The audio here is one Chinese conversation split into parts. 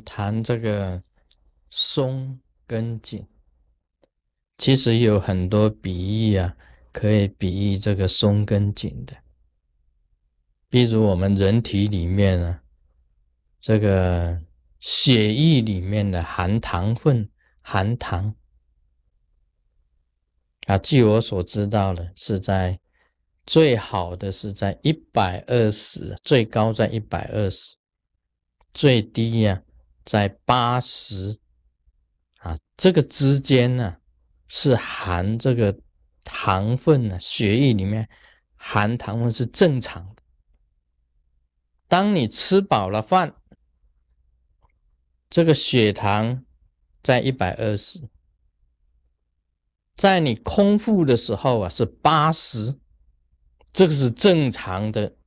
谈这个松跟紧，其实有很多比喻啊，可以比喻这个松跟紧的。比如我们人体里面呢，这个血液里面的含糖分、含糖啊，据我所知道的，是在最好的是在一百二十，最高在一百二十，最低呀在八十啊，这个之间呢是含这个糖分呢，血液里面含糖分是正常的。当你吃饱了饭，这个血糖在一百二十，在你空腹的时候啊是八十，这个是正常的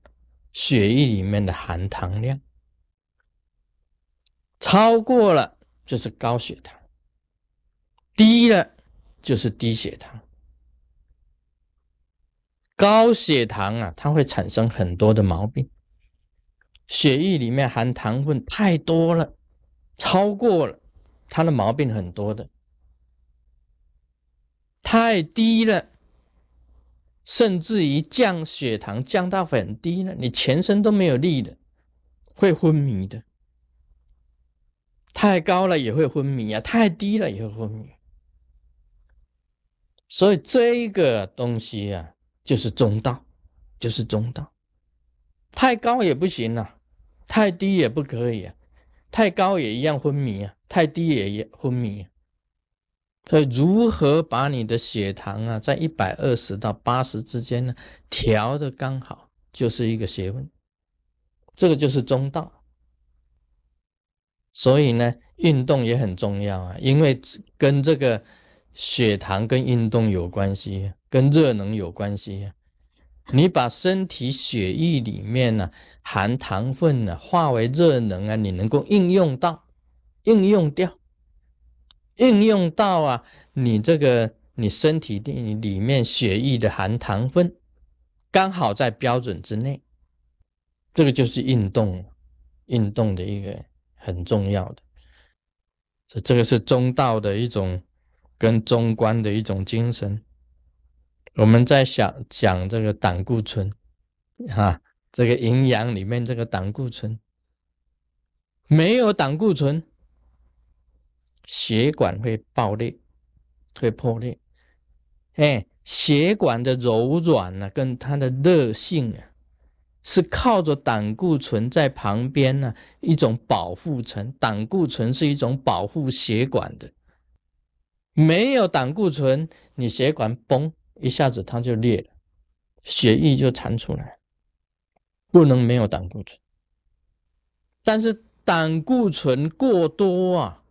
血液里面的含糖量，超过了就是高血糖，低了就是低血糖。高血糖啊，它会产生很多的毛病。血液里面含糖分太多了，超过了，它的毛病很多的。太低了，甚至于降血糖降到很低了，你全身都没有力的，会昏迷的。太高了也会昏迷啊，太低了也会昏迷。所以这个东西啊，就是中道，就是中道。太高也不行啊。太低也不可以啊，太高也一样昏迷啊，太低也也昏迷。所以如何把你的血糖啊，在一百二十到八十之间呢，调的刚好，就是一个学问。这个就是中道。所以呢，运动也很重要啊，因为跟这个血糖跟运动有关系，跟热能有关系。你把身体血液里面呢含糖分呢化为热能啊，你能够应用到，应用掉，应用到啊，你这个你身体里里面血液的含糖分刚好在标准之内，这个就是运动，运动的一个很重要的，这这个是中道的一种跟中观的一种精神。我们在想讲这个胆固醇，哈，这个营养里面这个胆固醇，没有胆固醇，血管会爆裂，会破裂。哎，血管的柔软呢，跟它的热性啊，是靠着胆固醇在旁边呢，一种保护层。胆固醇是一种保护血管的，没有胆固醇，你血管崩。一下子它就裂了，血液就弹出来，不能没有胆固醇。但是胆固醇过多啊，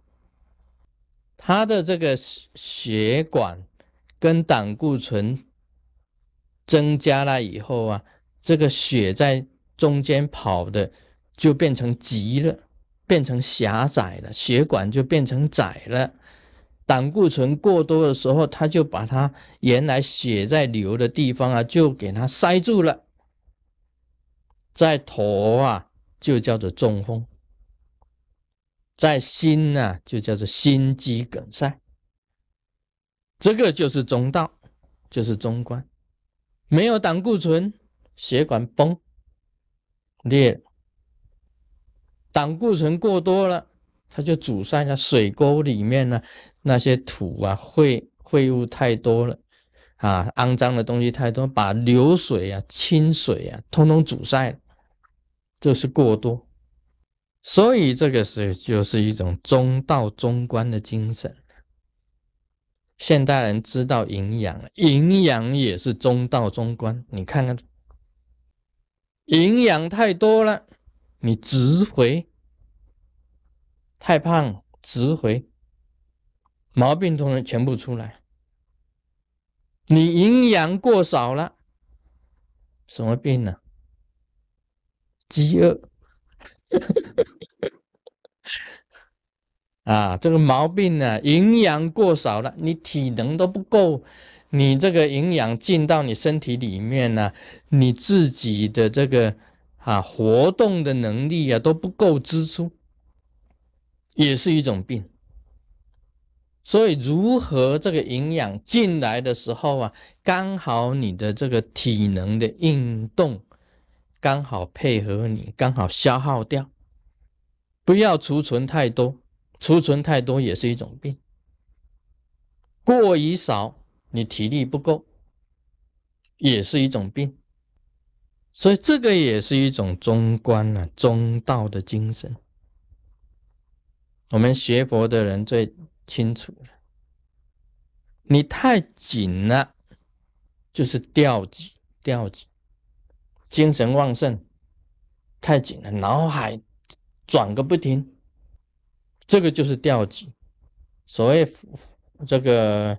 它的这个血管跟胆固醇增加了以后啊，这个血在中间跑的就变成急了，变成狭窄了，血管就变成窄了。胆固醇过多的时候，他就把它原来血在流的地方啊，就给它塞住了。在头啊，就叫做中风；在心呢，就叫做心肌梗塞。这个就是中道，就是中观。没有胆固醇，血管崩裂；胆固醇过多了。它就阻塞了水沟里面呢，那些土啊、秽秽物太多了啊，肮脏的东西太多，把流水啊、清水啊，通通阻塞了，这是过多。所以这个是就是一种中道中观的精神。现代人知道营养，营养也是中道中观。你看看，营养太多了，你直回。太胖，直回，毛病都能全部出来。你营养过少了，什么病呢？饥饿。啊，这个毛病呢，营养过少了，你体能都不够，你这个营养进到你身体里面呢，你自己的这个啊活动的能力啊都不够支出。也是一种病。所以，如何这个营养进来的时候啊，刚好你的这个体能的运动刚好配合你，刚好消耗掉，不要储存太多，储存太多也是一种病。过于少，你体力不够，也是一种病。所以，这个也是一种中观啊，中道的精神。我们学佛的人最。清楚了，你太紧了，就是吊脊，吊脊，精神旺盛，太紧了，脑海转个不停，这个就是吊脊。所谓这个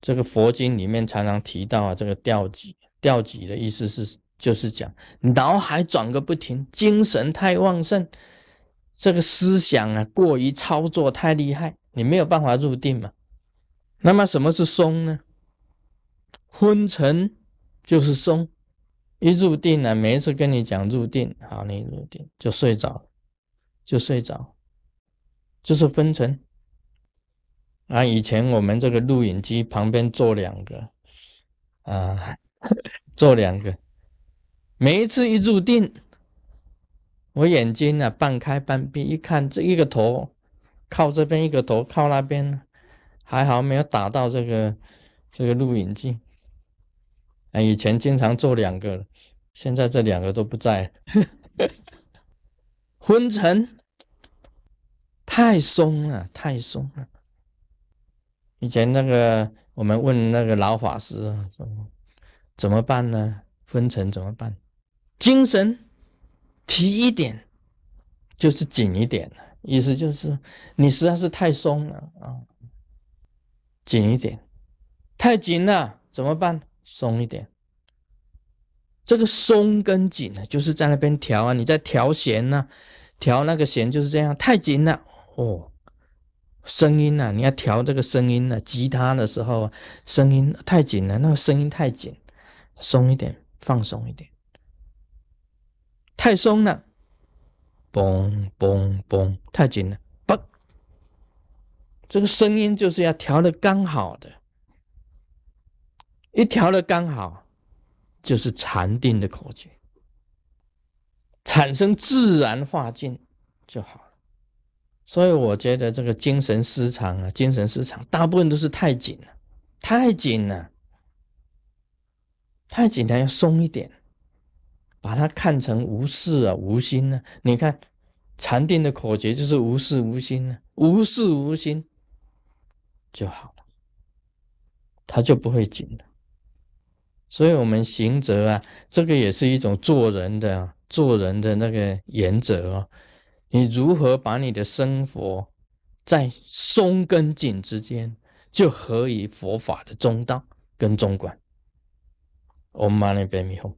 这个佛经里面常常提到啊，这个吊脊，吊脊的意思是就是讲脑海转个不停，精神太旺盛。这个思想啊，过于操作太厉害，你没有办法入定嘛。那么什么是松呢？昏沉就是松。一入定呢，每一次跟你讲入定，好，你入定就睡着，就睡着，就是分层。啊，以前我们这个录影机旁边坐两个，啊，坐两个，每一次一入定。我眼睛啊，半开半闭，一看这一个头靠这边，一个头靠那边，还好没有打到这个这个录影机。啊，以前经常做两个，现在这两个都不在。昏沉，太松了，太松了。以前那个我们问那个老法师啊，怎么办呢？昏沉怎么办？精神。提一点，就是紧一点意思就是你实在是太松了啊，紧一点，太紧了怎么办？松一点。这个松跟紧呢，就是在那边调啊，你在调弦呢，调那个弦就是这样，太紧了哦，声音呢，你要调这个声音呢，吉他的时候声音太紧了，那个声音太紧，松一点，放松一点。太松了，嘣嘣嘣！太紧了，嘣！这个声音就是要调的刚好的，一调的刚好，就是禅定的口诀，产生自然化境就好了。所以我觉得这个精神失常啊，精神失常，大部分都是太紧了，太紧了，太紧了，要松一点。把它看成无事啊，无心呢？你看禅定的口诀就是无事无心呢，无事无心就好了，它就不会紧了。所以，我们行则啊，这个也是一种做人的做人的那个原则啊。你如何把你的生活在松跟紧之间，就合于佛法的中道跟中观。Om Mani Padme Hum。